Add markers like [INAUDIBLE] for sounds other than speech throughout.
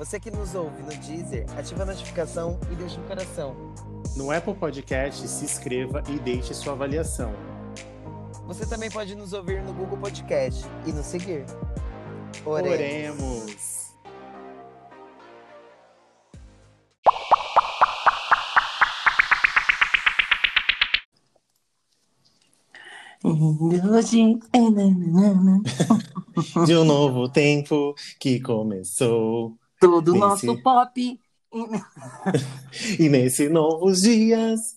Você que nos ouve no Deezer, ativa a notificação e deixa um coração. No Apple Podcast, se inscreva e deixe sua avaliação. Você também pode nos ouvir no Google Podcast e nos seguir. Oremos. Oremos. [LAUGHS] De um novo tempo que começou. Todo nesse... nosso pop. [LAUGHS] e nesse novos dias,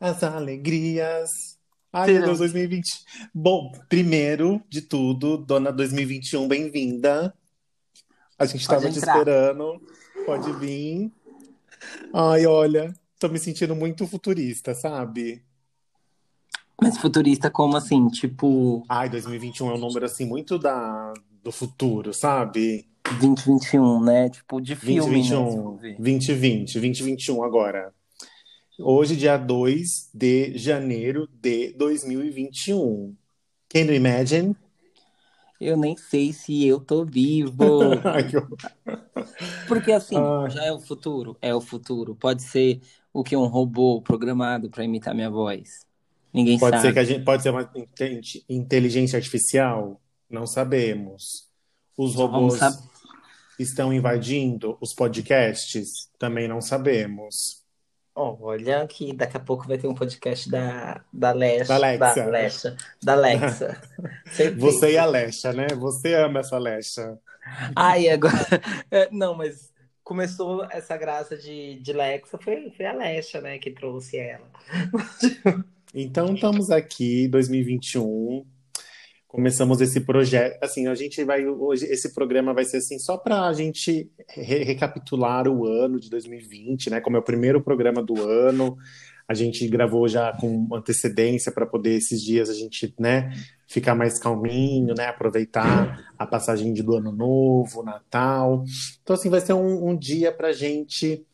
as alegrias. Ai, meu Deus, 2020. Bom, primeiro de tudo, dona 2021, bem-vinda. A gente estava te esperando. Pode vir. Ai, olha, tô me sentindo muito futurista, sabe? Mas futurista como assim? Tipo. Ai, 2021 é um número assim muito da, do futuro, sabe? 2021, né? Tipo, de filme. 2021, né, 2020, 2021 agora. Hoje, dia 2 de janeiro de 2021. Can you imagine? Eu nem sei se eu tô vivo. [LAUGHS] Porque assim, Ai. já é o futuro. É o futuro. Pode ser o que um robô programado para imitar minha voz. Ninguém pode sabe. Ser que a gente, pode ser uma inteligência artificial? Não sabemos. Os robôs estão invadindo os podcasts? Também não sabemos. olha que daqui a pouco vai ter um podcast da, da Alexa. Da Alexa. Da Alexa. Da Alexa. [LAUGHS] Você e a Alexa, né? Você ama essa Alexa. Ai, agora. [LAUGHS] É, não, mas começou essa graça de, de Alexa, foi, foi a Alexa, né, que trouxe ela. Então, estamos aqui, 2021. Começamos esse projeto. Assim, a gente vai. Hoje, esse programa vai ser assim, só para a gente re recapitular o ano de 2020, né? Como é o primeiro programa do ano. A gente gravou já com antecedência para poder esses dias a gente, né, ficar mais calminho, né, aproveitar a passagem de do ano novo, Natal. Então, assim, vai ser um, um dia para a gente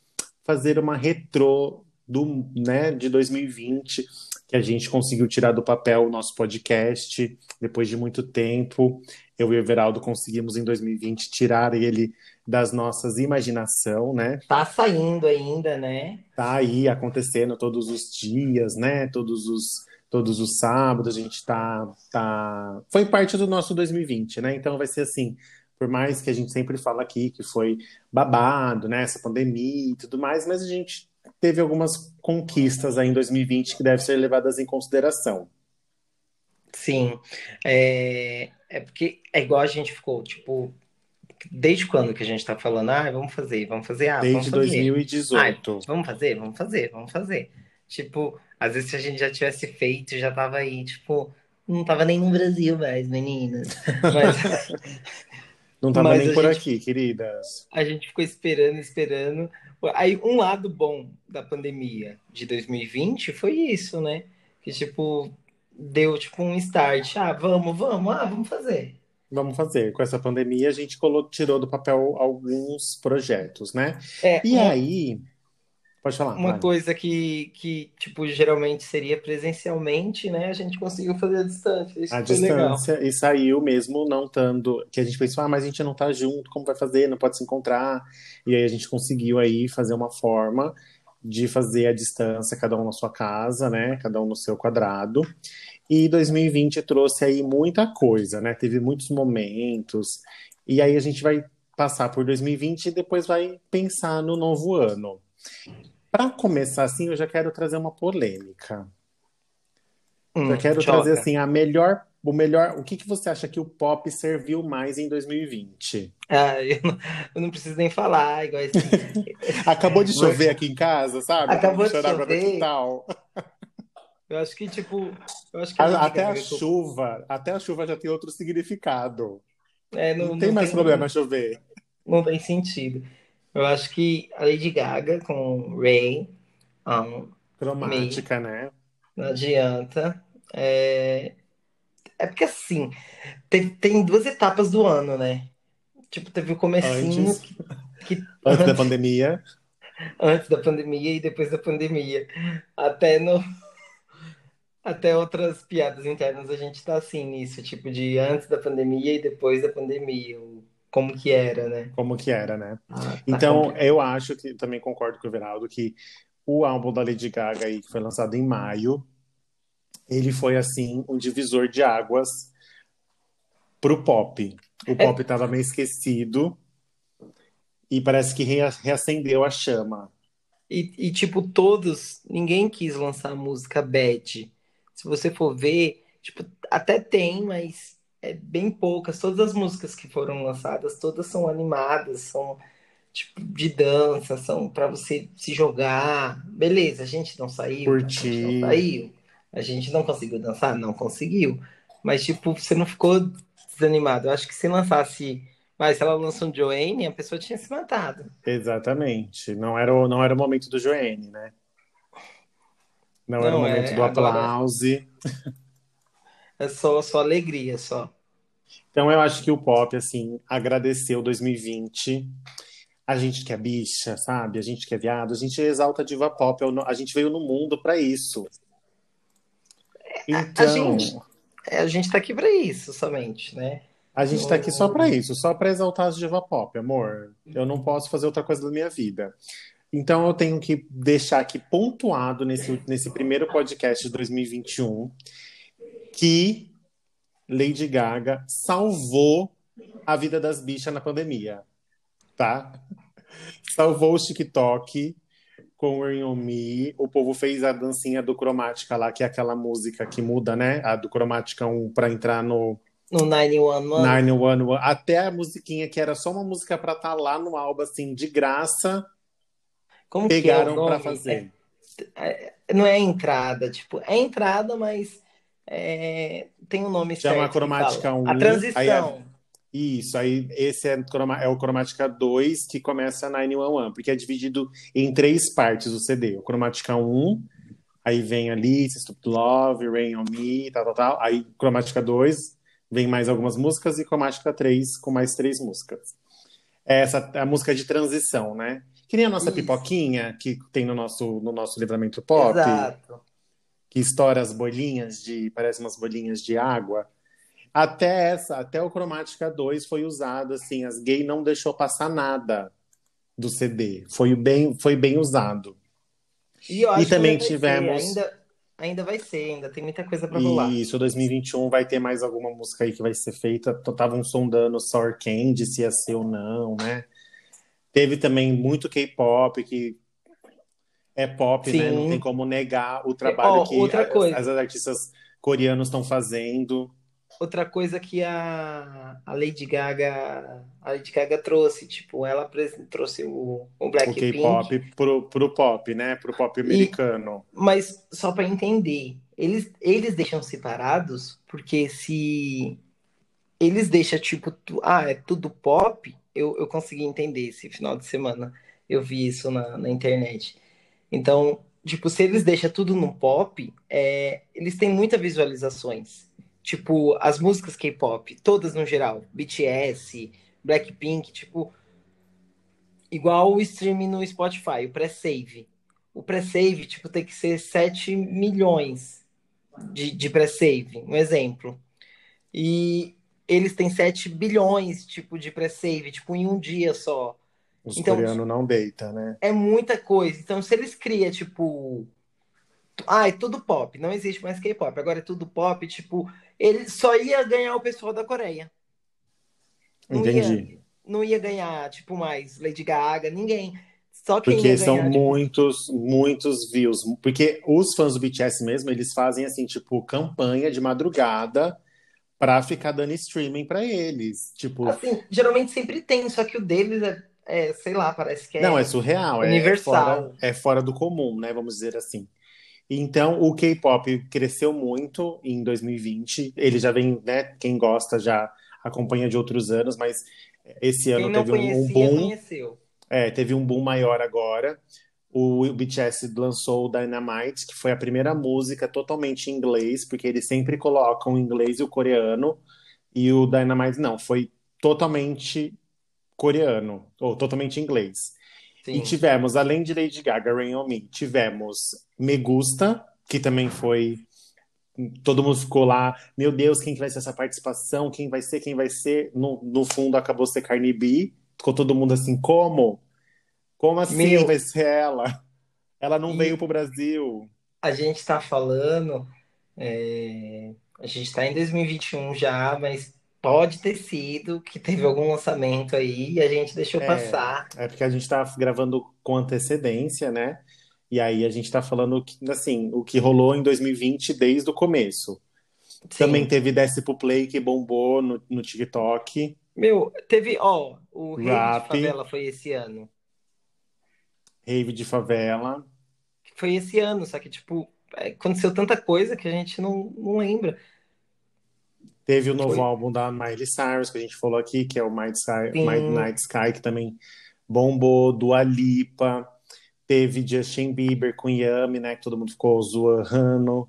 fazer uma retrô do, né, de 2020 que a gente conseguiu tirar do papel o nosso podcast depois de muito tempo. Eu e o Everaldo conseguimos em 2020 tirar ele das nossas imaginação, né? Tá saindo ainda, né? Tá aí acontecendo todos os dias, né? Todos os todos os sábados a gente tá tá foi parte do nosso 2020, né? Então vai ser assim, por mais que a gente sempre fala aqui que foi babado, né, essa pandemia e tudo mais, mas a gente teve algumas conquistas aí em 2020 que devem ser levadas em consideração. Sim, é, é porque é igual a gente ficou, tipo, desde quando que a gente tá falando, ah, vamos fazer, vamos fazer, ah, Desde vamos fazer. 2018. Ah, vamos fazer, vamos fazer, vamos fazer. Tipo, às vezes se a gente já tivesse feito, já tava aí, tipo, não tava nem no Brasil mais, meninas. [LAUGHS] Mas... não tava Mas nem por gente, aqui, queridas. A gente ficou esperando, esperando. Aí, um lado bom da pandemia de 2020 foi isso, né? Que, tipo, deu, tipo, um start. Ah, vamos, vamos, ah, vamos fazer. Vamos fazer. Com essa pandemia, a gente tirou do papel alguns projetos, né? É, e aí... Pode falar. Uma vai. coisa que, que, tipo, geralmente seria presencialmente, né? A gente conseguiu fazer a distância. Isso a distância legal. e saiu mesmo não estando. Que a gente pensou, ah, mas a gente não tá junto, como vai fazer? Não pode se encontrar. E aí a gente conseguiu aí fazer uma forma de fazer a distância, cada um na sua casa, né? Cada um no seu quadrado. E 2020 trouxe aí muita coisa, né? Teve muitos momentos. E aí a gente vai passar por 2020 e depois vai pensar no novo ano. Para começar assim, eu já quero trazer uma polêmica. Hum, eu quero choca. trazer assim a melhor, o melhor, o que, que você acha que o pop serviu mais em 2020? Ah, eu não, eu não preciso nem falar, igual esse... [LAUGHS] Acabou de chover aqui em casa, sabe? Acabou de chover. Eu acho que tipo, eu acho que a até a chuva, até a chuva já tem outro significado. É, não, não, tem não mais tem problema chover. não tem sentido. Eu acho que a Lady Gaga com Ray, um, Cromática, né? não adianta. É, é porque assim, tem, tem duas etapas do ano, né? Tipo, teve o comecinho Antes, que, que- [LAUGHS] antes da pandemia. antes da pandemia e depois da pandemia. Até no até outras piadas internas a gente tá assim nisso, tipo de antes da pandemia e depois da pandemia, o- como que era, né? Como que era, né? Ah, tá Então, complicado. eu acho que também concordo com o Everaldo que o álbum da Lady Gaga aí, que foi lançado em maio, ele foi assim um divisor de águas pro pop. O É, pop estava meio esquecido e parece que rea- reacendeu a chama. e, e, tipo, todos, ninguém quis lançar música bad. Se você for ver, tipo, até tem, mas é bem poucas. Todas as músicas que foram lançadas, todas são animadas, são tipo de dança, são para você se jogar. Beleza, a gente não saiu, a gente não saiu, a gente não conseguiu dançar, não conseguiu. Mas, tipo, você não ficou desanimado. Eu acho que se lançasse. Mas se ela lançou um Joanne, a pessoa tinha se matado. Exatamente. Não era o, não era o momento do Joanne, né? Não era o Não, momento é. do Agora aplauso. [LAUGHS] é só, só alegria, só. Então eu acho que o pop, assim, agradeceu 2020. A gente que é bicha, sabe? A gente que é viado, a gente exalta a diva pop. é A gente veio no mundo pra isso. A Então, gente, é, a gente tá aqui pra isso somente, né? a gente tá aqui só pra Não- isso, só pra exaltar as diva pop, amor. Eu não posso fazer outra coisa da minha vida. Então eu tenho que deixar aqui pontuado nesse, nesse primeiro podcast de 2021 que Lady Gaga salvou a vida das bichas na pandemia, tá? Salvou o TikTok com o Rain On Me. O povo fez a dancinha do Cromática lá, que é aquela música que muda, né? A do Cromática 1 pra entrar no No 911. 911. Até a musiquinha que era só uma música pra estar lá no álbum, assim, de graça, Como que é pegaram pra nome? fazer. É- é- não é entrada, tipo, é entrada, mas é, tem um nome Chama certo Cromática fala. 1. A transição. Aí a- Isso, aí esse é, é o Cromática 2 que começa 911, porque é dividido em três partes o CD. O Cromática 1, aí vem Alice, Stupid Love, Rain On Me, tal, tal, tal. Aí Cromática 2, vem mais algumas músicas, e Cromática 3 com mais três músicas. Essa é a música de transição, né? Que nem a nossa Isso. pipoquinha que tem no nosso, no nosso livramento pop, Exato. Que estoura as bolinhas de. Parece umas bolinhas de água. Até essa, até o Cromática 2 foi usado, assim, as gay não deixou passar nada do CD. Foi bem, foi bem usado. E que também ainda vai tivemos- ser, ainda, ainda vai ser, ainda tem muita coisa pra rolar. E isso, 2021 vai ter mais alguma música aí que vai ser feita. Estavam sondando Sour Candy, se ia ser ou não, né? Teve também muito K-pop, que é pop, né? Sim. Não tem como negar o trabalho Ó, que outra as, coisa. as artistas coreanos estão fazendo. Outra coisa que a, a Lady Gaga a Lady Gaga trouxe, tipo, ela trouxe o, o O Blackpink, K-pop pro, pro pop, né? Pro pop americano. mas só pra entender, eles, eles deixam separados porque se eles deixam tipo, tu- ah, é tudo pop, eu, eu consegui entender esse final de semana, eu vi isso na, na internet. Então, tipo, se eles deixam tudo no pop, é, eles têm muitas visualizações. Tipo, as músicas K-pop, todas no geral, BTS, Blackpink, tipo, igual o streaming no Spotify, o pré-save. O pré-save, tipo, tem que ser 7 milhões de, de pré-save, um exemplo. E eles têm 7 bilhões, tipo, de pré-save, tipo, em um dia só. Os Então, coreanos não deita, né? É muita coisa. Então, se eles criam, tipo. Ah, é tudo pop, não existe mais K-pop, agora é tudo pop, tipo, ele só ia ganhar o pessoal da Coreia. Não Entendi. ia, não ia ganhar, tipo, mais Lady Gaga, ninguém. Só quem Porque são tipo, muitos, muitos views. Porque os fãs do BTS mesmo, eles fazem assim, tipo, campanha de madrugada pra ficar dando streaming pra eles. Tipo, assim, geralmente sempre tem, só que o deles é, é, sei lá, parece que é. não, é surreal, é universal. fora, é fora do comum, né? Vamos dizer assim. Então, o K-pop cresceu muito em 2020. Ele já vem, né? Quem gosta já acompanha de outros anos, mas Esse ano teve um, um conhecia, boom. conheceu. É, teve um boom maior agora. O BTS lançou o Dynamite, que foi a primeira música totalmente em inglês, porque eles sempre colocam o inglês e o coreano. E o Dynamite não, foi totalmente coreano, ou totalmente inglês. E Sim. tivemos, além de Lady Gaga, Rain On Me, tivemos Me Gusta, que também foi. Todo mundo ficou lá, meu Deus, quem que vai ser essa participação? Quem vai ser? Quem vai ser? No, no fundo acabou ser Cardi B. Ficou todo mundo assim, como? Como assim Meu, vai ser ela? Ela não veio e pro Brasil. a gente tá falando, é, a gente tá em 2021 já, mas pode ter sido que teve algum lançamento aí e a gente deixou É, passar. é porque a gente tá gravando com antecedência, né? E aí a gente tá falando assim, o que rolou em 2020 desde o começo. Também Sim. teve Desce pro Play, que bombou no, no TikTok. Meu, teve, ó, o Rave de Rap, Favela foi esse ano. Rave de Favela. Foi esse ano, só que, tipo, é, aconteceu tanta coisa que a gente não, não lembra. Teve o novo Foi, álbum da Miley Cyrus, que a gente falou aqui, que é o Midnight Sky, Midnight Sky, que também bombou. Dua Lipa. Teve Justin Bieber com Yummy, né? Que todo mundo ficou zoando.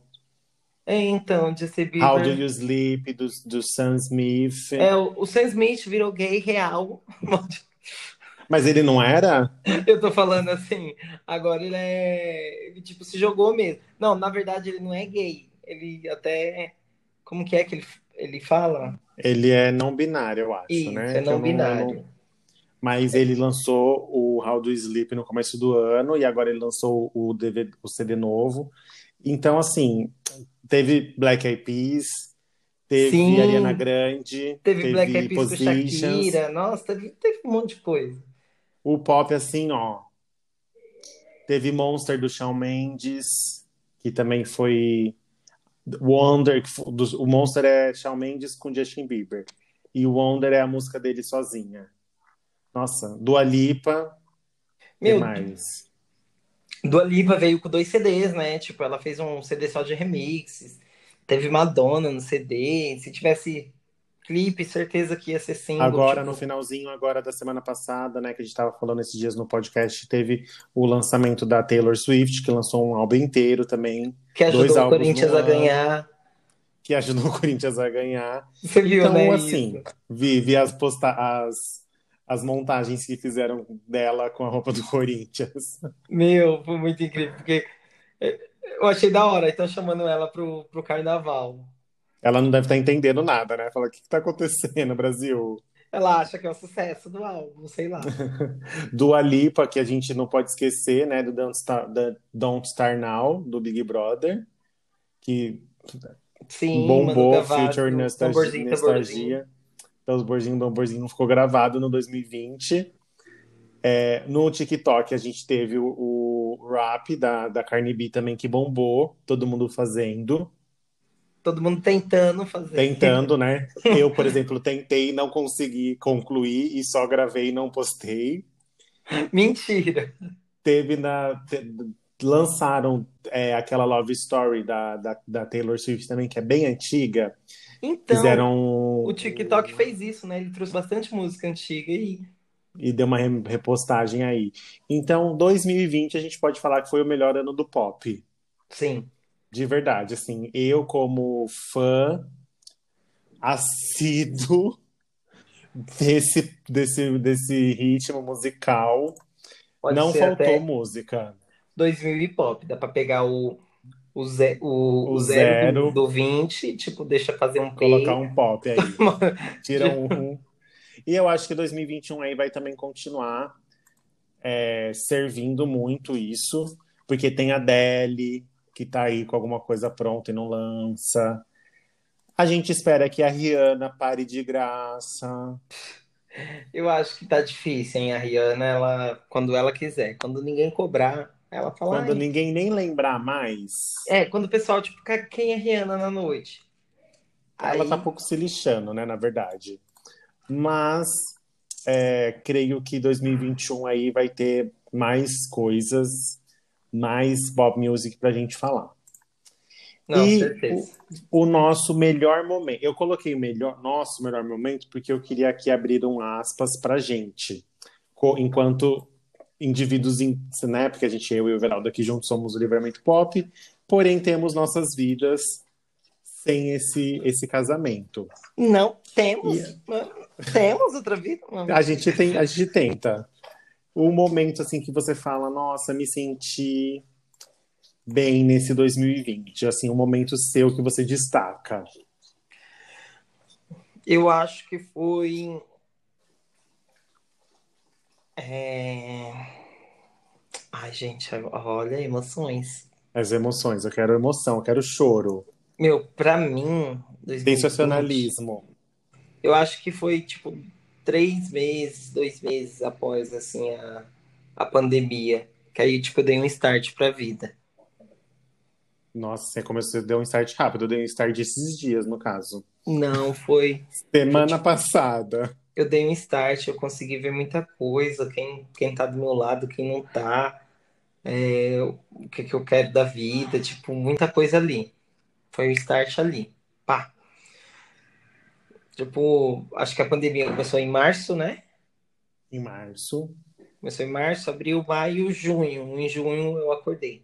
é, então, Justin How Do Bieber, You Sleep, do, do Sam Smith. é, o, o Sam Smith virou gay real. [LAUGHS] Mas ele não era? Eu tô falando assim, agora ele é, ele, tipo, se jogou mesmo. Não, na verdade ele não é gay, ele até, como que é que ele, ele fala? Ele é não binário, eu acho, Isso, né? é não não, eu não... binário. Mas ele lançou o How Do You Sleep no começo do ano e agora ele lançou o, DVD, o CD novo. Então, assim, teve Black Eyed Peas, teve Ariana Sim, Grande, teve Black teve Eyed Peas com. Shakira, nossa, teve, teve um monte de coisa. O pop, assim, ó, teve Monster do Shawn Mendes, que também foi Wonder, do- o Monster é Shawn Mendes com Justin Bieber. E o Wonder é a música dele sozinha. Nossa, Dua Lipa, Meu, mais? Dua Lipa veio com dois CDs, né? Tipo, ela fez um CD só de remixes. Teve Madonna no CD. Se tivesse clipe, certeza que ia ser single. Agora, no Tipo, finalzinho agora da semana passada, né, que a gente estava falando esses dias no podcast, teve o lançamento da Taylor Swift, que lançou um álbum inteiro também, que ajudou o no Corinthians a ganhar. que ajudou o Corinthians a ganhar. Você viu, Então, né? assim, vi, vi as, posta as, as montagens que fizeram dela com a roupa do Corinthians. Meu, foi muito incrível, porque é, eu achei da hora. Então, chamando ela pro, pro carnaval. Ela não deve estar entendendo nada, né? Fala, o que está acontecendo, Brasil? Ela acha que é o sucesso do álbum, sei lá. [LAUGHS] Dua Lipa, que a gente não pode esquecer, né? Do Don't Star, Don't Star Now, do Big Brother, que Sim, bombou Future Nostalgia, tamborzinho. Nostalgia. Tamborzinho, tamborzinho não ficou gravado no 2020. É, no TikTok a gente teve o, o rap da, da Cardi B também que bombou, todo mundo fazendo, Todo mundo tentando fazer. tentando, né? Eu, por exemplo, tentei, não consegui concluir e só gravei e não postei. Mentira. Teve na. te- lançaram é, aquela Love Story da, da, da Taylor Swift também, que é bem antiga. Então, Fizeram o TikTok fez isso, né? Ele trouxe bastante música antiga e e deu uma re- repostagem aí. Então, 2020 a gente pode falar que foi o melhor ano do pop. sim. De verdade, assim, eu como fã assíduo desse, desse, desse ritmo musical, Pode não faltou música. 2000 e pop. Dá pra pegar o, o, ze, o, O zero do, zero, do 20, tipo, deixa fazer um colocar P. um pop aí. [LAUGHS] Tira um. E eu acho que 2021 aí vai também continuar é, servindo muito isso, porque tem a Adele, que tá aí com alguma coisa pronta e não lança. A gente espera que a Rihanna pare de graça. Eu acho que tá difícil, hein? A Rihanna, ela, quando ela quiser. Quando ninguém cobrar, ela fala, Quando ninguém nem lembrar mais, É, quando o pessoal, tipo, "Ca- quem é Rihanna na noite? ela tá Aí, pouco se lixando, né, na verdade. Mas é, creio que 2021 aí vai ter mais coisas, mais pop music pra gente falar. Não, E certeza. o nosso melhor momento. Eu coloquei o melhor, nosso melhor momento porque eu queria aqui abrir um aspas pra gente. Enquanto indivíduos, in- né? Porque a gente, eu e o Everaldo aqui juntos somos o Livramento Pop, porém temos nossas vidas sem esse, esse casamento. Não, temos. mano. Temos outra vida? A gente tem, a gente tenta. O momento assim que você fala, nossa, me senti bem nesse 2020, assim, um momento seu que você destaca. Eu acho que foi. É... Ai, gente, olha, emoções. As emoções, eu quero emoção, eu quero choro, Meu, pra mim, 2020, sensacionalismo. eu acho que foi tipo três meses, dois meses após assim a, a pandemia. Que aí, tipo, eu dei um start pra vida. Nossa, você começou, deu um start rápido, eu dei um start esses dias, no caso. Não, foi. Semana passada. Eu dei um start, eu consegui ver muita coisa, quem, quem tá do meu lado, quem não tá, é, o que que eu quero da vida, tipo, muita coisa ali. Foi o start ali. Tipo, acho que a pandemia começou em março, né? Em março. Começou em março, abril, maio, junho. Em junho eu acordei.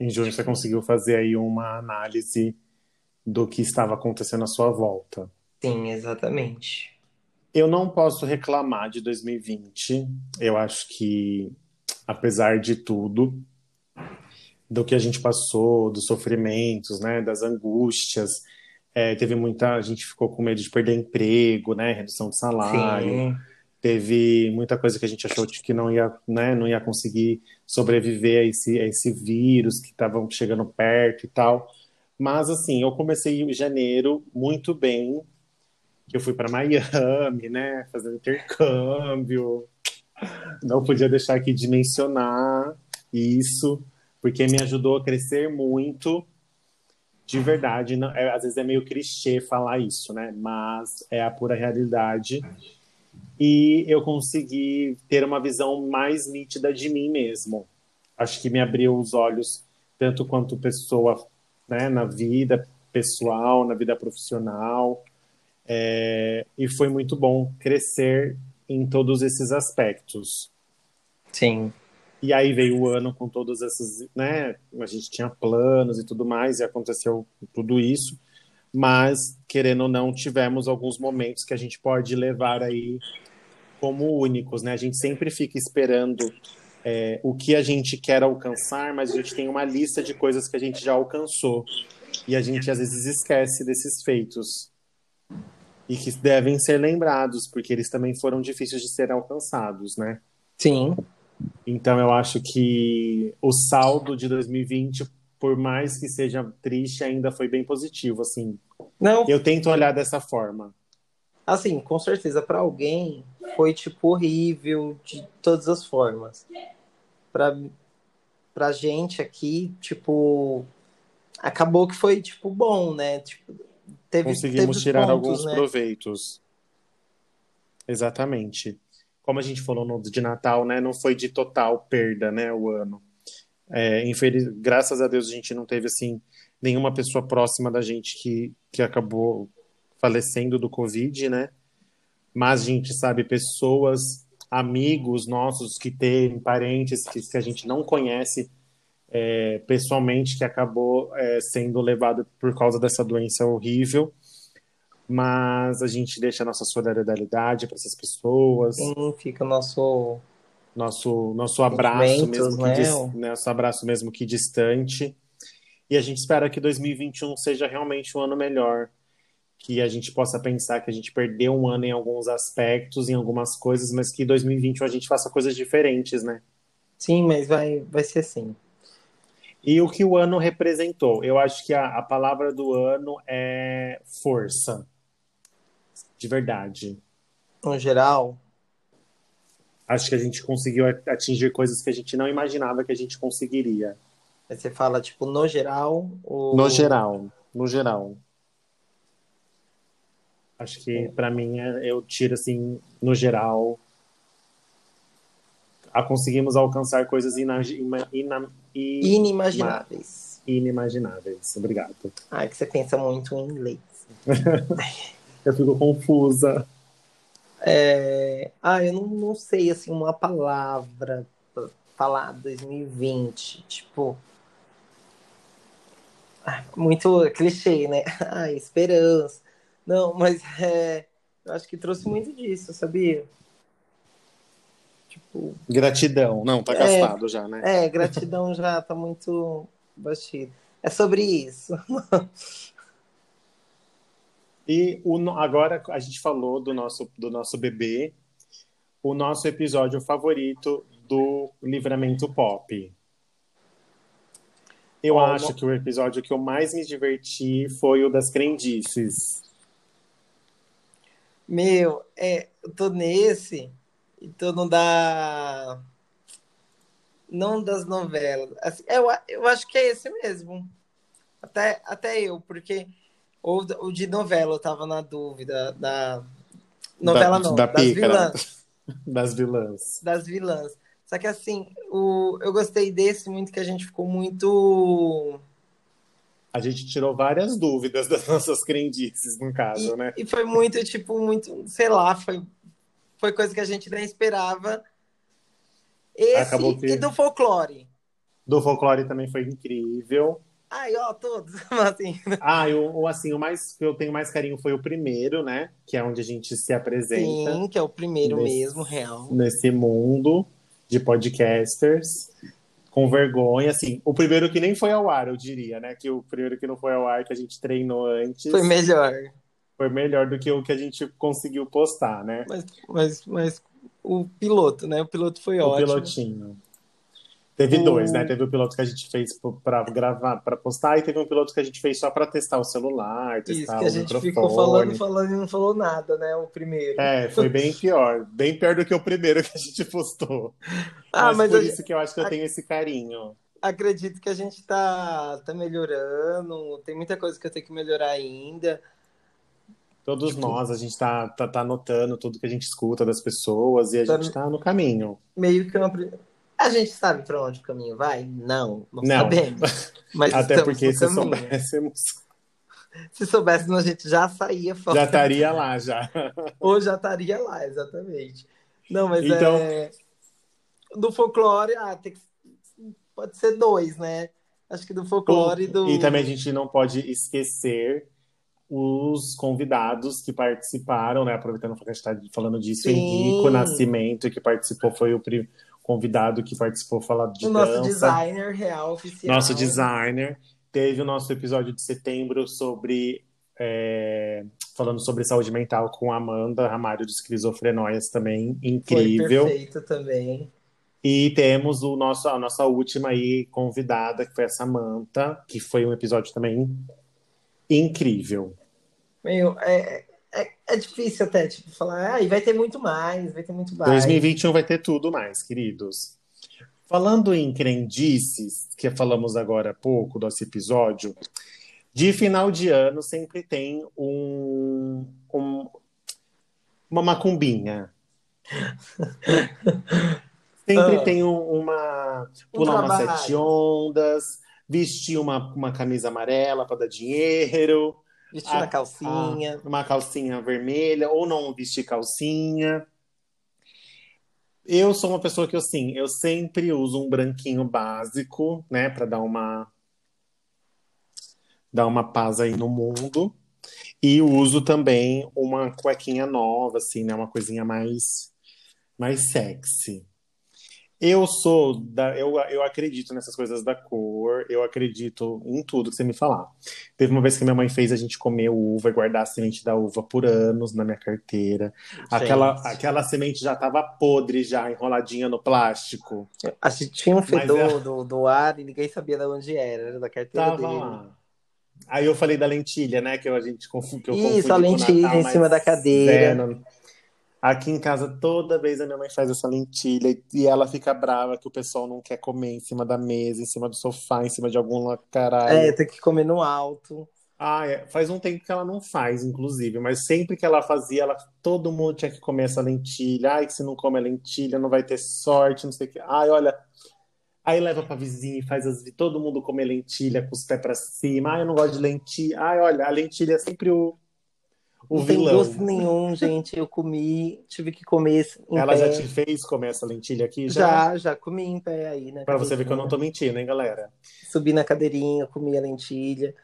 Em junho você conseguiu fazer aí uma análise do que estava acontecendo à sua volta. Sim, exatamente. Eu não posso reclamar de 2020. Eu acho que, apesar de tudo, do que a gente passou, dos sofrimentos, né, das angústias, é, teve muita, a gente ficou com medo de perder emprego, né, redução de salário. Sim, Teve muita coisa que a gente achou que não ia, né, não ia conseguir sobreviver a esse, a esse vírus que estavam chegando perto e tal. Mas assim, eu comecei em janeiro muito bem, que eu fui para Miami, né, fazendo intercâmbio. Não podia deixar aqui de mencionar isso, porque me ajudou a crescer muito. De verdade, não, é, às vezes é meio clichê falar isso, né? Mas é a pura realidade e eu consegui ter uma visão mais nítida de mim mesmo. Acho que me abriu os olhos tanto quanto pessoa, né, na vida pessoal, na vida profissional, É, e foi muito bom crescer em todos esses aspectos. sim. E aí veio o ano com todos esses, né? A gente tinha planos e tudo mais, e aconteceu tudo isso. Mas, querendo ou não, tivemos alguns momentos que a gente pode levar aí como únicos, né? A gente sempre fica esperando é, o que a gente quer alcançar, mas a gente tem uma lista de coisas que a gente já alcançou. E a gente às vezes esquece desses feitos. E que devem ser lembrados, porque eles também foram difíceis de serem alcançados, né? Sim. Então eu acho que o saldo de 2020, por mais que seja triste, ainda foi bem positivo, assim. Não, Eu tento olhar dessa forma. Assim, com certeza, para alguém foi tipo horrível de todas as formas. Pra, pra gente aqui, tipo, acabou que foi tipo bom, né? Tipo, teve, Conseguimos teve tirar pontos, alguns né? proveitos. Exatamente. Como a gente falou no de Natal, né? Não foi de total perda, né? O ano. É, infeliz... Graças a Deus a gente não teve assim nenhuma pessoa próxima da gente que, que acabou falecendo do Covid, né? Mas a gente sabe pessoas, amigos nossos que têm parentes que, que a gente não conhece é, pessoalmente que acabou é, sendo levado por causa dessa doença horrível. Mas a gente deixa a nossa solidariedade para essas pessoas, Sim, fica o nosso. nosso nosso abraço mesmo que né? dis- né, nosso abraço mesmo que distante. E a gente espera que 2021 seja realmente um ano melhor, que a gente possa pensar que a gente perdeu um ano em alguns aspectos, em algumas coisas, mas que 2021 a gente faça coisas diferentes, né? Sim, mas vai, vai ser assim. E o que o ano representou? Eu acho que a, a palavra do ano é força. De verdade. No geral, Acho que a gente conseguiu atingir coisas que a gente não imaginava que a gente conseguiria. aí você fala, tipo, no geral, ou... No geral, no geral. Acho que pra mim é- eu tiro assim, no geral, a conseguimos alcançar coisas ina, ina, ina- inimagináveis. inimagináveis. Obrigado. Ai, que você pensa muito em inglês. [LAUGHS] Eu fico confusa. É... Ah, eu não, não sei, assim, uma palavra pra falar 2020. Tipo... Ah, Muito clichê, né? Ai, [LAUGHS] esperança. Não, mas é... eu acho que trouxe muito disso, sabia? Tipo, Gratidão. Não, tá É. gastado já, né? é, gratidão já tá muito batido. É sobre isso. [LAUGHS] E o, agora a gente falou do nosso, do nosso bebê, o nosso episódio favorito do Livramento Pop. Eu acho que o episódio que eu mais me diverti foi o das crendices. Meu, é, eu tô nesse e tô no da. Não das novelas. Assim, eu, eu acho que é esse mesmo. Até, até eu, porque o, o de novela eu tava na dúvida. Da. Novela Da- não, da das pícara. vilãs. [LAUGHS] Das vilãs. Das vilãs. Só que assim, o, eu gostei desse muito que a gente ficou muito. A gente tirou várias dúvidas das nossas crendices, no caso, E, né? e foi muito, tipo, muito, sei lá, foi, foi coisa que a gente nem esperava. Esse Acabou que- e do folclore. Do folclore também foi incrível. Ai, ó, todos. [LAUGHS] Assim, Ah, eu, ou assim, o mais que eu tenho mais carinho foi o primeiro, né? Que é onde a gente se apresenta. sim, que é o primeiro Nesse- mesmo, real. nesse mundo de podcasters com vergonha, assim, o primeiro que nem foi ao ar, eu diria, né? Que o primeiro que não foi ao ar, que a gente treinou antes, Foi melhor. foi melhor do que o que a gente conseguiu postar, né? Mas, mas, mas o piloto, né? O piloto foi O ótimo. pilotinho. Teve dois, né? Teve o piloto que a gente fez para gravar, para postar, e teve um piloto que a gente fez só para testar o celular, Isso, testar que o a gente microfone. ficou falando, falando e não falou nada, né? O primeiro. É, foi bem [LAUGHS] pior. Bem pior do que o primeiro que a gente postou. ah, mas, mas por isso que eu acho que eu tenho esse carinho. acredito que a gente tá, tá melhorando. Tem muita coisa que eu tenho que melhorar ainda. Todos Tipo- nós, a gente tá, tá, tá anotando tudo que a gente escuta das pessoas e a Tá- gente tá no caminho. meio que uma. A gente sabe para onde o caminho vai? Não, não, Não. sabemos. Mas [LAUGHS] Até porque se caminho. soubéssemos, Se soubéssemos, a gente já saía fora. já estaria lá já. [LAUGHS] Ou já estaria lá, exatamente. Não, mas Então- é. Do folclore, ah, tem que... pode ser dois, né? Acho que do folclore e do. E também a gente não pode esquecer os convidados que participaram, né? Aproveitando que a gente está falando disso, Sim. Henrico Nascimento, que participou, foi o pri- convidado que participou falando de O nosso dança. designer real oficial. Nosso designer. Teve o nosso episódio de setembro sobre. é, falando sobre saúde mental com a Amanda Ramalho de Esquizofrenóias também. Foi Incrível. perfeito também. E temos o nosso, a nossa última aí convidada, que foi a Samantha, que foi um episódio também incrível. Meu, é, é, é difícil até, tipo, falar, ah, e vai ter muito mais, vai ter muito mais. 2021 vai ter tudo mais, queridos. Falando em crendices, que falamos agora há pouco do nosso episódio, de final de ano sempre tem um, um- uma macumbinha. [LAUGHS] Sempre Ah. tem um- uma Um pular umas trabalho. sete ondas, vestir uma, uma camisa amarela para dar dinheiro, Vestir a- calcinha. uma calcinha vermelha ou não vestir calcinha. Eu sou uma pessoa que assim, eu sempre uso um branquinho básico, né, para dar uma dar uma paz aí no mundo. E uso também uma cuequinha nova, assim, né, uma coisinha mais mais sexy. Eu sou da, eu, eu acredito nessas coisas da cor, eu acredito em tudo que você me falar. Teve uma vez que minha mãe fez a gente comer uva e guardar a semente da uva por anos na minha carteira. Aquela, Gente. aquela semente já estava podre, já enroladinha no plástico. A gente tinha um fedor é- do, do ar e ninguém sabia de onde era, era da carteira Tava dele. lá. Aí eu falei da lentilha, né? Que a gente confu- que eu Isso, a lentilha Natal, em cima da cadeira. não- Aqui em casa, toda vez a minha mãe faz essa lentilha e ela fica brava que o pessoal não quer comer em cima da mesa, em cima do sofá, em cima de algum caralho. É, tem que comer no alto. Ah, é. Faz um tempo que ela não faz, inclusive, mas sempre que ela fazia, ela, todo mundo tinha que comer essa lentilha. Ai, que se não come a lentilha, não vai ter sorte, não sei o que. Ai, olha, Aí leva pra vizinha e faz as, todo mundo comer lentilha com os pés pra cima. Ah, eu não gosto de lentilha. Ai, olha, a lentilha é sempre o, o Não vilão. tem gosto nenhum, gente. Eu comi, tive que comer em Ela pé. já te fez comer essa lentilha aqui? Já? Já, já comi em pé aí, né? Pra você ver que eu não tô mentindo, hein, galera? Subi na cadeirinha, comi a lentilha.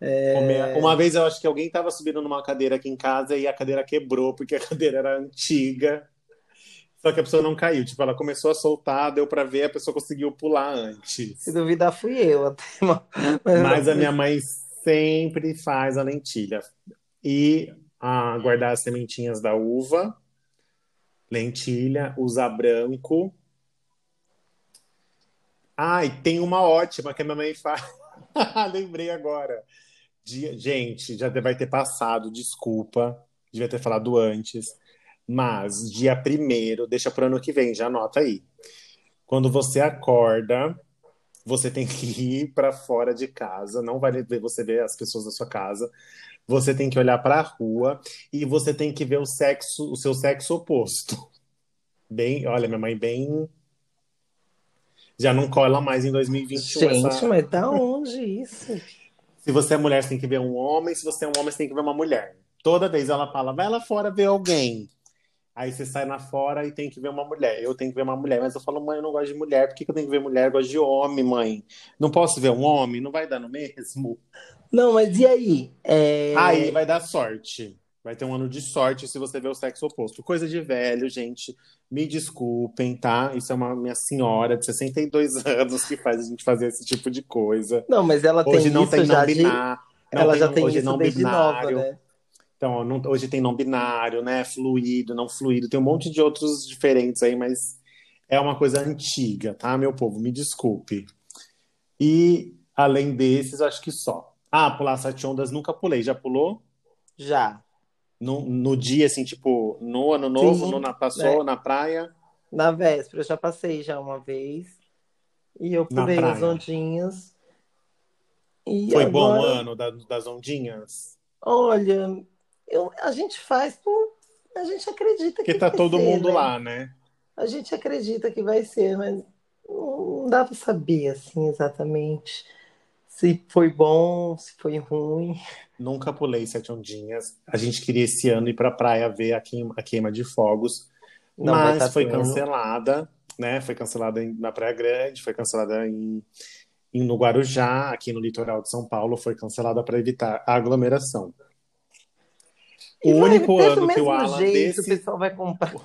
É, Uma vez eu acho que alguém tava subindo numa cadeira aqui em casa e a cadeira quebrou, porque a [LAUGHS] cadeira era antiga. Só que a pessoa não caiu. Tipo, ela começou a soltar, deu pra ver, a pessoa conseguiu pular antes. Se duvidar, fui eu até. [LAUGHS] Mas, Mas a minha mãe sempre faz a lentilha. E a guardar as sementinhas da uva, lentilha, usar branco. Ai, tem uma ótima que a minha mãe faz. [LAUGHS] Lembrei agora. Gente, já vai ter passado, desculpa. Devia ter falado antes. Mas dia primeiro, deixa pro ano que vem, já anota aí. Quando você acorda, você tem que ir para fora de casa, não vai ver você ver as pessoas da sua casa. Você tem que olhar para a rua e você tem que ver o sexo, o seu sexo oposto. Bem, olha, minha mãe bem já não cola mais em 2021 Gente, essa- mas da onde isso? Se você é mulher, você tem que ver um homem, se você é um homem, você tem que ver uma mulher. Toda vez ela fala, vai lá fora ver alguém. Aí você sai lá fora e tem que ver uma mulher. Eu tenho que ver uma mulher, mas eu falo, mãe, eu não gosto de mulher. Por que que eu tenho que ver mulher? Eu gosto de homem, mãe. Não posso ver um homem? Não vai dar no mesmo? Não, mas e aí? É, Aí vai dar sorte. Vai ter um ano de sorte se você ver o sexo oposto. Coisa de velho, gente. Me desculpem, tá? Isso é uma minha senhora de 62 [LAUGHS] anos que faz a gente fazer esse tipo de coisa. Não, mas ela tem Hoje não isso tem já não de... binário. Ela tem- já tem hoje isso não desde nova, binário. né? Então, não- hoje tem não binário, né? Fluido, não fluido, tem um monte de outros diferentes aí, mas é uma coisa antiga, tá, meu povo? Me desculpe. E além desses, acho que só. Ah, pular sete ondas nunca pulei. Já pulou? Já. No, no dia, assim, tipo, no ano novo, Sim, no, na, passou né? na praia? Na véspera, eu já passei já uma vez. E eu pulei as ondinhas. E Foi bom o agora, ano da- das ondinhas? olha, eu, a gente faz por... A gente acredita que Porque tá todo ser, mundo né? lá, né? A gente acredita que vai ser, mas não dá pra saber, assim, exatamente. Se foi bom, se foi ruim. Nunca pulei sete ondinhas. A gente queria esse ano ir pra praia ver a queima, a queima de fogos. Não mas tá foi cancelada, né? Foi cancelada em- na Praia Grande, foi cancelada em, em- no Guarujá, aqui no litoral de São Paulo, foi cancelada para evitar a aglomeração. E O único ano que o Alan jeito, o desse, pessoal vai comprar. o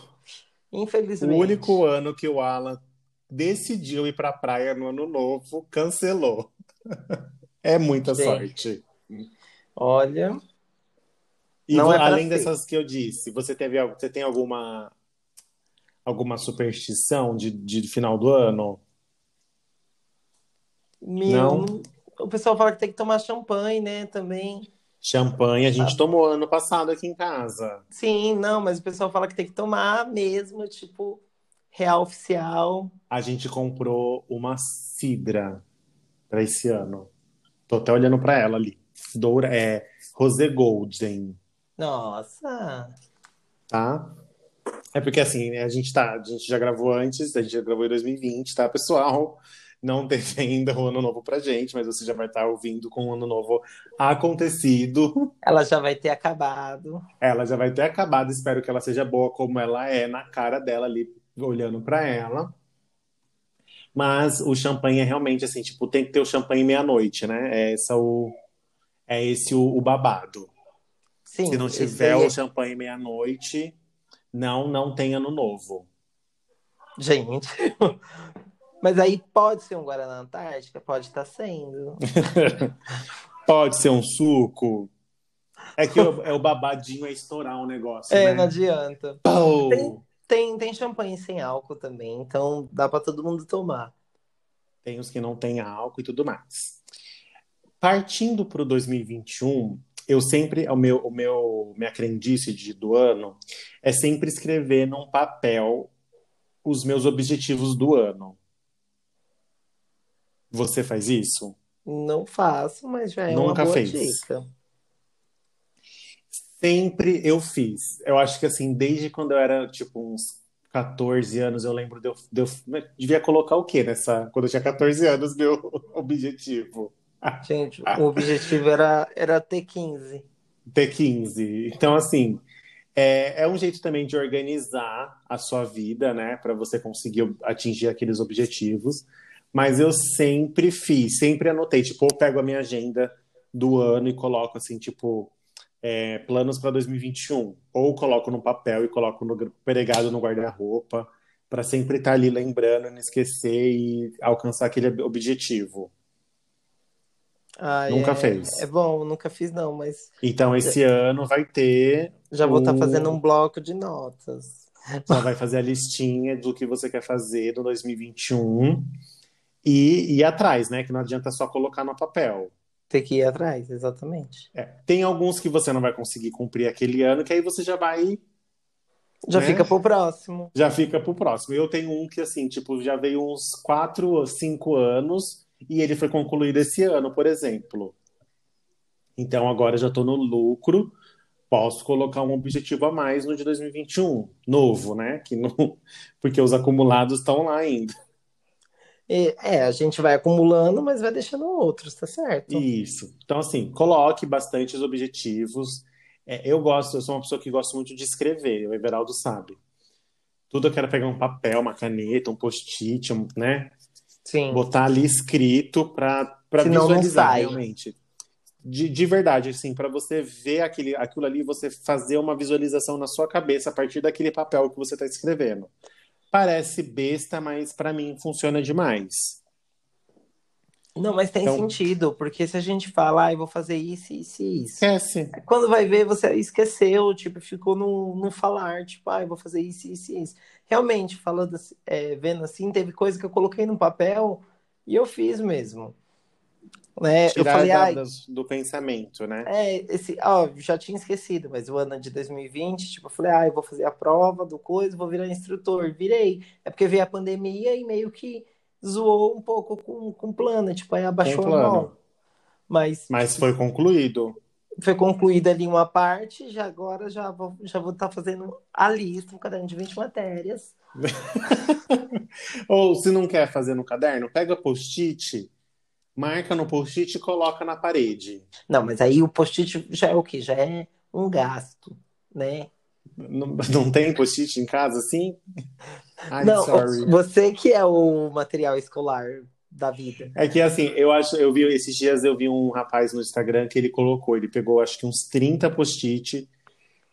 [LAUGHS] Infelizmente. único ano que o Alan decidiu ir para a praia no ano novo, cancelou. [LAUGHS] É muita Gente. sorte. Olha, E Não é além ser. dessas que eu disse, você teve, você tem alguma alguma superstição de, de final do ano? meu, Não? o pessoal fala que tem que tomar champanhe, né, também. Champanhe a gente Ah. tomou ano passado aqui em casa. Sim, não, mas o pessoal fala que tem que tomar mesmo, tipo, real oficial. A gente comprou uma cidra para esse ano. Tô até olhando para ela ali. Doura é Rosé Golden, Nossa, tá? É porque assim, a gente tá, a gente já gravou antes, a gente já gravou em 2020, tá, pessoal? Não teve ainda o ano novo pra gente, mas você já vai estar ouvindo com o ano novo acontecido. ela já vai ter acabado. Ela já vai ter acabado, espero que ela seja boa como ela é na cara dela ali, olhando pra ela. Mas o champanhe é realmente assim, tipo, tem que ter o champanhe meia-noite, né? É, essa o, é esse o, o babado. Sim, Se não tiver aí é- o champanhe meia-noite, não, não tem ano novo. Gente. [LAUGHS] Mas aí pode ser um Guaraná Antártica? Pode estar sendo. [LAUGHS] Pode ser um suco. É que o, é o babadinho é estourar o negócio, É, né? não adianta. Tem- Tem, tem champanhe sem álcool também, então dá pra todo mundo tomar. Tem os que não têm álcool e tudo mais. Partindo para o 2021, eu sempre, o meu, o meu, minha crendice de, do ano é sempre escrever num papel os meus objetivos do ano. Você faz isso? Não faço, mas já é uma Nunca boa fez. dica. Sempre eu fiz. Eu acho que assim, desde quando eu era tipo uns 14 anos, eu lembro de eu, de eu devia colocar o quê nessa, quando eu tinha 14 anos, meu [LAUGHS] objetivo. Gente, o objetivo era, era ter 15. Ter 15. Então, assim, é, é um jeito também de organizar a sua vida, né, para você conseguir atingir aqueles objetivos. Mas eu sempre fiz, sempre anotei, tipo, eu pego a minha agenda do ano e coloco assim, tipo, é, planos para 2021, ou coloco no papel e coloco no, pregado no guarda-roupa, para sempre estar tá ali lembrando, não esquecer e alcançar aquele objetivo. Ah, nunca é, fez. É bom, nunca fiz não, mas. Então esse ano vai ter. Já vou estar tá fazendo um bloco de notas. Já vai fazer a listinha do que você quer fazer no 2021 e ir atrás, né? Que não adianta só colocar no papel. Tem que ir atrás, exatamente. É. Tem alguns que você não vai conseguir cumprir aquele ano, que aí você já vai. Já né? fica pro próximo. Já fica pro próximo. Eu tenho um que, assim, tipo, já veio uns quatro ou cinco anos e ele foi concluído esse ano, por exemplo. Então agora já estou no lucro, posso colocar um objetivo a mais no de 2021, novo, né? Que não... [LAUGHS] Porque os acumulados estão lá ainda. É, a gente vai acumulando, mas vai deixando outros, tá certo? Isso. Então, assim, coloque bastante os objetivos. É, eu gosto, eu sou uma pessoa que gosta muito de escrever, o Everaldo sabe. Tudo eu quero pegar um papel, uma caneta, um post-it, um, né? Sim. Botar ali escrito para visualizar realmente. De, de verdade, assim, para você ver aquele, aquilo ali, você fazer uma visualização na sua cabeça a partir daquele papel que você está escrevendo. Parece besta, mas para mim funciona demais. Não, mas tem então, sentido, porque se a gente fala, ah, eu vou fazer isso, isso e isso. Esquece. Quando vai ver, você esqueceu, tipo, ficou no, no falar, tipo, ah, eu vou fazer isso, isso e isso. Realmente, falando, é, vendo assim, teve coisa que eu coloquei no papel e eu fiz mesmo. Né? Tirar eu falei, ah, do pensamento, né? É, esse, ó, já tinha esquecido, mas o ano de 2020, tipo, eu falei, ah, eu vou fazer a prova do coisa, vou virar instrutor. Virei. É porque veio a pandemia e meio que zoou um pouco com, com o plano, tipo, aí abaixou a mão. Mas, mas foi concluído. Foi concluída ali uma parte, já agora já vou já vou estar tá fazendo a lista, um caderno de 20 matérias. [LAUGHS] Ou se não quer fazer no caderno, pega post-it marca no post-it e coloca na parede. Não, mas aí o post-it já é o quê? Já é um gasto, né? Não, não tem post-it em casa assim? I'm não, sorry. você que é o material escolar da vida. É que assim, eu acho, eu vi esses dias eu vi um rapaz no Instagram que ele colocou, ele pegou acho que uns 30 post-it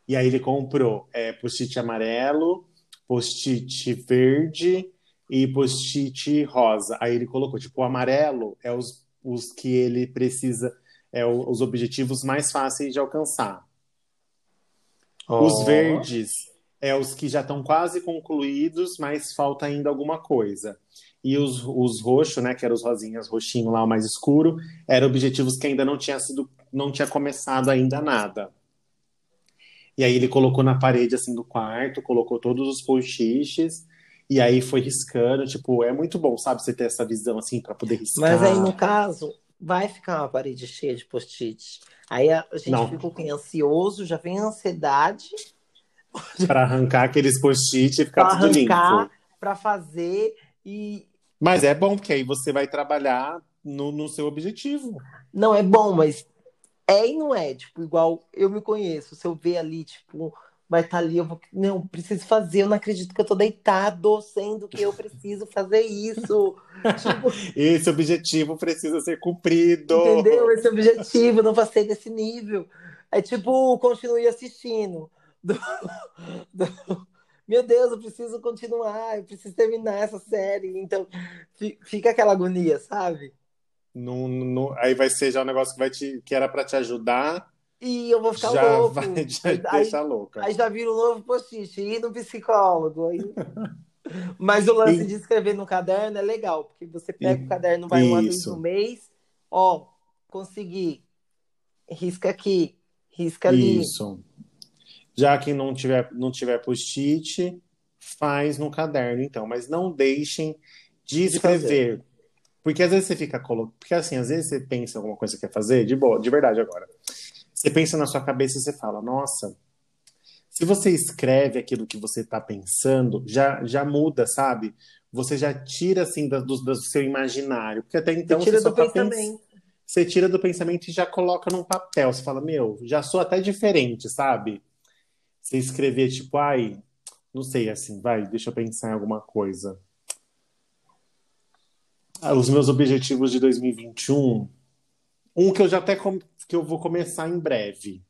e aí ele comprou é, post-it amarelo, post-it verde, e post-it rosa. Aí ele colocou, tipo, o amarelo é os, os que ele precisa, é o, os objetivos mais fáceis de alcançar. Oh. Os verdes é os que já estão quase concluídos, mas falta ainda alguma coisa. E os, os roxos, né, que eram os rosinhas, roxinho lá, o mais escuro, eram objetivos que ainda não tinha sido, não tinha começado ainda nada. E aí ele colocou na parede, assim, do quarto, colocou todos os post-its, e aí foi riscando, tipo, é muito bom, sabe, você ter essa visão assim para poder riscar. Mas aí no caso, vai ficar uma parede cheia de post-it. Aí a gente Não. fica um ansioso, já vem a ansiedade [LAUGHS] para arrancar aqueles post-it e ficar pra tudo arrancar, limpo. Para fazer e Mas é bom porque aí você vai trabalhar no, no seu objetivo. Não é bom, mas é e não é, tipo, igual eu me conheço, se eu ver ali, tipo, vai estar tá ali, eu vou, não, preciso fazer, eu não acredito que eu tô deitado, sendo que eu preciso fazer isso. [LAUGHS] tipo, Esse objetivo precisa ser cumprido. Entendeu? Esse objetivo, não passei desse nível. É tipo, continue assistindo. Do, do, meu Deus, eu preciso continuar, eu preciso terminar essa série. Então, fica aquela agonia, sabe? No, aí vai ser já um negócio que, vai te, que era para te ajudar, e eu vou ficar já louco. Vai [LAUGHS] já aí, deixar louca. Aí já vira um novo post-it, ir no psicólogo. Aí... [LAUGHS] Mas o lance e... de escrever no caderno é legal, porque você pega e... o caderno, vai uma vez no mês, ó, consegui. Risca aqui, risca ali. Isso. Já que não tiver, não tiver post-it, faz no caderno, então. Mas não deixem de escrever. De porque às vezes você fica colocando. Porque assim, às vezes você pensa em alguma coisa que quer fazer, de boa, de verdade agora. Você pensa na sua cabeça e você fala, nossa, Se você escreve aquilo que você está pensando, já, já muda, sabe? Você já tira assim do, do, do seu imaginário. Porque até então você tira você do tá pensamento. pens... Você tira do pensamento e já coloca num papel. Você fala, meu, já sou até diferente, sabe? Você escrever, tipo, ai, não sei, assim, vai, deixa eu pensar em alguma coisa. Ah, os meus objetivos de 2021. Um que eu já até que eu vou começar em breve.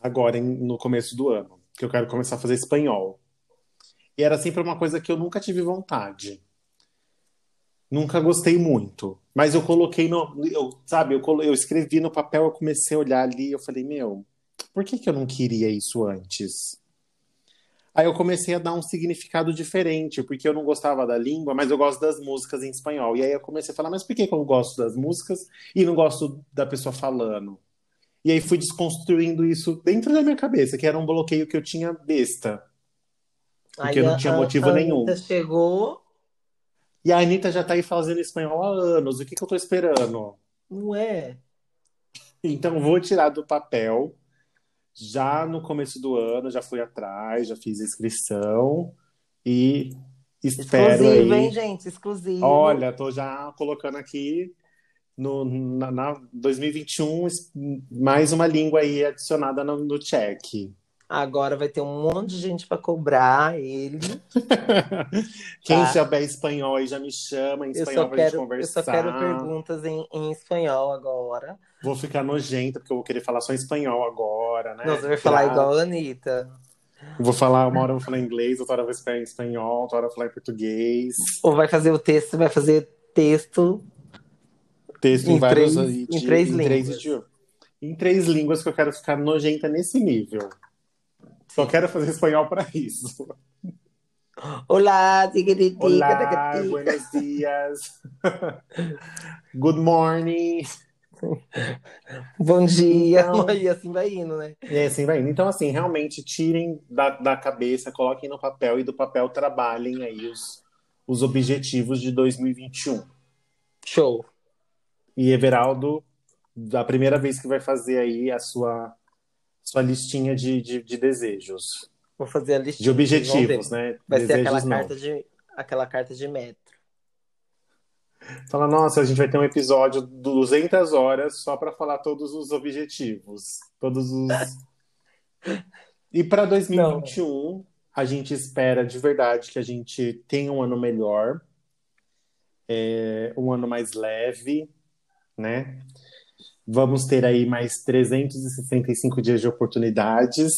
Agora, em- no começo do ano. Que eu quero começar a fazer espanhol. E era sempre uma coisa que eu nunca tive vontade. Nunca gostei muito. Mas eu coloquei no. Eu, sabe, eu, eu escrevi no papel, eu comecei a olhar ali, eu falei, meu, por que que eu não queria isso antes? Aí eu comecei a dar um significado diferente, porque eu não gostava da língua, mas eu gosto das músicas em espanhol. E aí eu comecei a falar, mas por que que eu gosto das músicas e não gosto da pessoa falando? E aí fui desconstruindo isso dentro da minha cabeça, que era um bloqueio que eu tinha besta, porque Aí eu não a, tinha a, motivo a nenhum. Anitta chegou, E a Anitta já tá aí fazendo espanhol há anos, o que que eu tô esperando? não é? Então vou tirar do papel, já no começo do ano, já fui atrás, já fiz a inscrição e espero Exclusivo, aí. hein, gente? Exclusivo. Olha, tô já colocando aqui no na, na 2021 es- mais uma língua aí adicionada no, no check. Agora vai ter um monte de gente para cobrar ele. [LAUGHS] Quem Tá. souber espanhol aí já me chama em espanhol pra gente quero, eu conversar. só quero perguntas em, em espanhol agora. Vou ficar nojenta, porque eu vou querer falar só espanhol agora, né? Não, você vai falar Pra- igual a Anitta. Vou falar, uma hora eu vou falar inglês, outra hora eu vou falar em espanhol, outra hora eu vou falar em português. Ou vai fazer o texto, vai fazer texto Texto em, Em vários três- em três em três línguas. Em três línguas que eu quero ficar nojenta nesse nível. Só quero fazer espanhol para isso. Olá, tigritica, Olá, tacatica. buenos dias. Good morning. Bom dia. Então- [LAUGHS] E assim vai indo, né? E assim vai indo. Então, assim, realmente tirem da, da cabeça, coloquem no papel e do papel trabalhem aí os, os objetivos de 2021. Show. E Everaldo, da primeira vez que vai fazer aí a sua, sua listinha de, de, de desejos, Vou fazer a listinha. de objetivos, né? Vai ser desejos aquela não. carta, de, aquela carta de metro. Fala, nossa, a gente vai ter um episódio de 200 horas só para falar todos os objetivos, todos os. [LAUGHS] E para 2021, a gente espera de verdade que a gente tenha um ano melhor, é, um ano mais leve, né? Vamos ter aí mais 365 dias de oportunidades.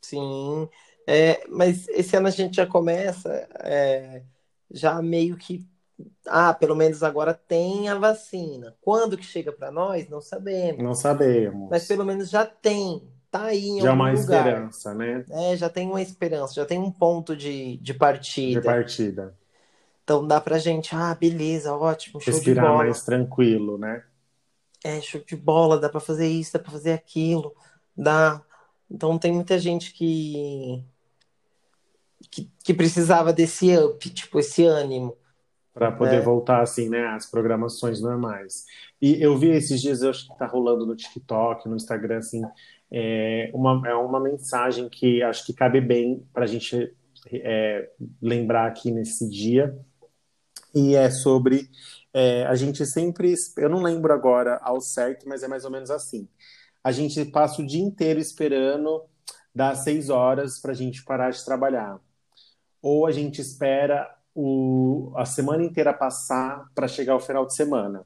Sim. É, mas esse ano a gente já começa é, já meio que. Ah, pelo menos agora tem a vacina. Quando que chega para nós, não sabemos. Não sabemos. Mas pelo menos já tem. Tá aí em Já é algum uma lugar. esperança, né? É, já tem uma esperança, já tem um ponto de, de De partida. partida. Então dá pra gente, ah, beleza, ótimo, show Respirar mais tranquilo, né? É, show de bola, dá pra fazer isso, dá pra fazer aquilo, dá. Então tem muita gente que, que, que precisava desse up, tipo, esse ânimo. Para poder É. voltar assim, né, às programações normais. E eu vi esses dias, eu acho que tá rolando no TikTok, no Instagram, assim, é uma, é uma mensagem que acho que cabe bem para a gente é, lembrar aqui nesse dia. E é sobre é, a gente sempre, eu não lembro agora ao certo, mas é mais ou menos assim. A gente passa o dia inteiro esperando das seis horas para a gente parar de trabalhar. Ou a gente espera o, a semana inteira passar para chegar ao final de semana.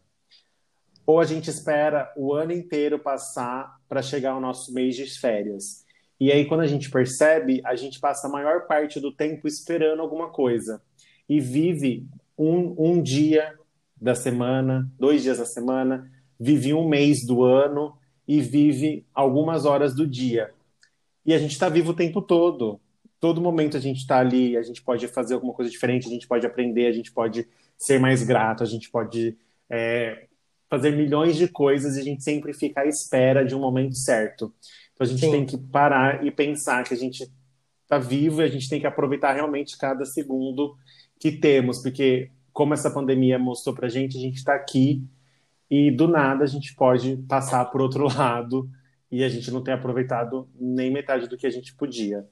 Ou a gente espera o ano inteiro passar para chegar ao nosso mês de férias. E aí, quando a gente percebe, a gente passa a maior parte do tempo esperando alguma coisa. E vive um, um dia da semana, dois dias da semana, vive um mês do ano e vive algumas horas do dia. E a gente está vivo o tempo todo. Todo momento a gente está ali, a gente pode fazer alguma coisa diferente, a gente pode aprender, a gente pode ser mais grato, a gente pode é, fazer milhões de coisas e a gente sempre fica à espera de um momento certo. Então a gente Sim. tem que parar e pensar que a gente está vivo e a gente tem que aproveitar realmente cada segundo que temos, porque como essa pandemia mostrou pra gente, a gente está aqui e do nada a gente pode passar por outro [LAUGHS] lado e a gente não tem aproveitado nem metade do que a gente podia.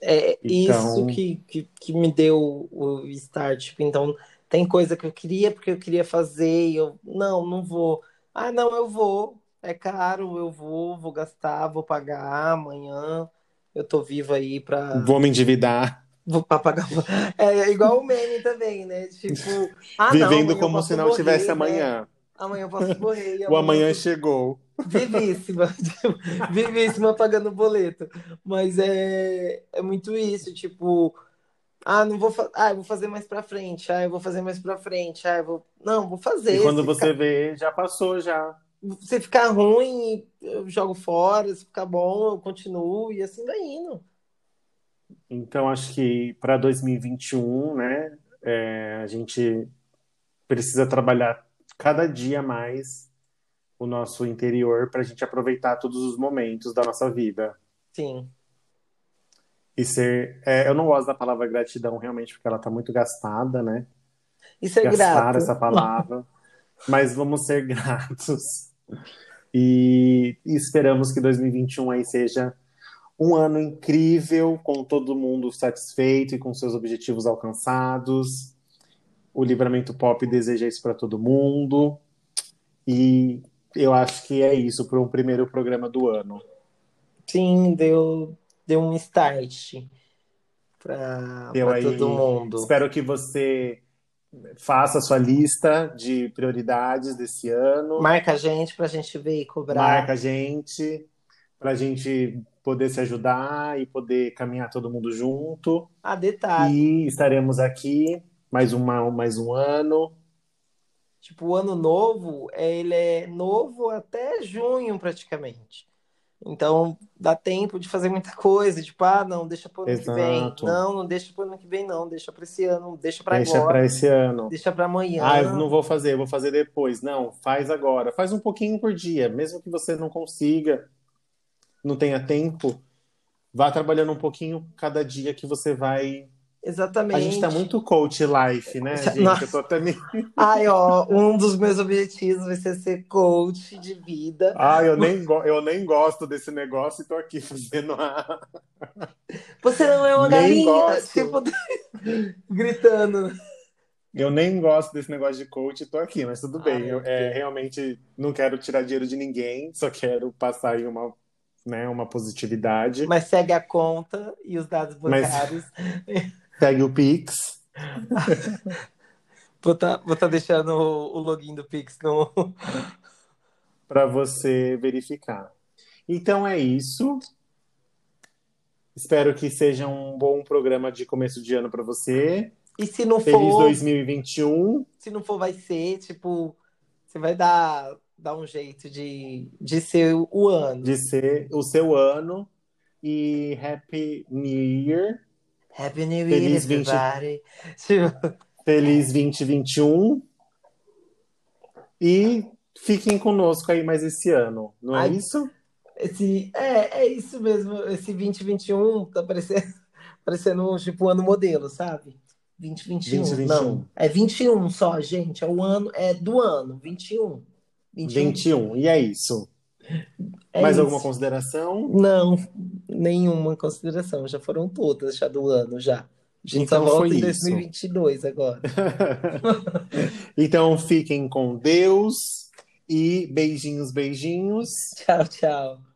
É Então- isso que, que, que me deu o start. Tipo, então, tem coisa que eu queria porque eu queria fazer e eu, não, não vou. Ah, não, eu vou. É caro, eu vou, vou gastar, vou pagar amanhã. Eu tô viva aí pra, Vou me endividar, vou pagar. [LAUGHS] [LAUGHS] É igual o meme também, né? Tipo, ah, não, vivendo amanhã eu como se não morrer, tivesse né? amanhã. Amanhã eu posso morrer. e [LAUGHS] O amanhã eu- chegou. Vivíssima, vivíssima pagando boleto. Mas é, é muito isso, tipo, ah, não vou, fa- ah, eu vou fazer mais pra frente, ah, eu vou fazer mais pra frente, ah, eu vou, não, vou fazer. E quando você vê, já passou já. ficar, se ficar ruim, eu jogo fora, se ficar bom, eu continuo e assim vai indo. Então, acho que para 2021, né, é, a gente precisa trabalhar cada dia mais o nosso interior para a gente aproveitar todos os momentos da nossa vida. Sim. E ser. é, eu não gosto da palavra gratidão realmente, porque ela está muito gastada, né? E ser Gastar grato. essa palavra. [LAUGHS] Mas vamos ser [LAUGHS] gratos. E, e esperamos que 2021 aí seja um ano incrível, com todo mundo satisfeito e com seus objetivos alcançados. O Livramento Pop deseja isso para todo mundo. E eu acho que é isso para um primeiro programa do ano. Sim, deu, deu um start aí- todo mundo. Espero que você faça a sua lista de prioridades desse ano. Marca a gente pra gente ver e cobrar. Marca a gente para a gente poder se ajudar e poder caminhar todo mundo junto. Ah, detalhe. E estaremos aqui mais, uma, mais um ano. Tipo, o ano novo, é- ele é novo até junho, praticamente. Então, dá tempo de fazer muita coisa. Tipo, ah, não, deixa pro ano que vem. Exato. Não, não deixa pro ano que vem, não. Deixa pra esse ano, deixa pra Deixa agora. para esse ano. Deixa pra amanhã. Ah, eu não vou fazer, eu vou fazer depois. Não, faz agora. Faz um pouquinho por dia, mesmo que você não consiga, não tenha tempo, vá trabalhando um pouquinho cada dia que você vai. Exatamente. A gente tá muito coach life, né, gente? Nossa. Eu tô até me... [LAUGHS] Ai, ó, um dos meus objetivos vai ser ser coach de vida. Ah, eu nem, eu nem gosto desse negócio e tô aqui [LAUGHS] fazendo a. Você não é uma Nem galinha, gosto. tipo, [LAUGHS] gritando. Eu nem gosto desse negócio de coach e tô aqui, mas tudo bem. Ai, Eu é, realmente não quero tirar dinheiro de ninguém, só quero passar aí uma, né, uma positividade. Mas segue a conta e os dados Mas- bancários. Pegue o Pix. [LAUGHS] Vou tá, vou tá deixando o, login do Pix no. [LAUGHS] para você verificar. Então é isso. Espero que seja um bom programa de começo de ano para você. E se não Feliz for, 2021. se não for, vai ser, tipo, você vai dar, dar um jeito de, de ser o ano. de ser o seu ano e Happy New Year. Happy New Year, Feliz 20. everybody. Tipo, Feliz 2021. E fiquem conosco aí mais esse ano, não é Ai, isso? esse, é, é isso mesmo. Esse 2021 tá parecendo, parecendo tipo um ano modelo, sabe? 2021. 2021. Não, é 21 só, gente. É o ano, é do ano, 21. 21. 21. E é isso. É mais isso. alguma consideração? Não, nenhuma consideração. Já foram todas já do ano já. A gente Então só volta em isso. 2022 agora. [LAUGHS] então fiquem com Deus e beijinhos, beijinhos. Tchau, tchau.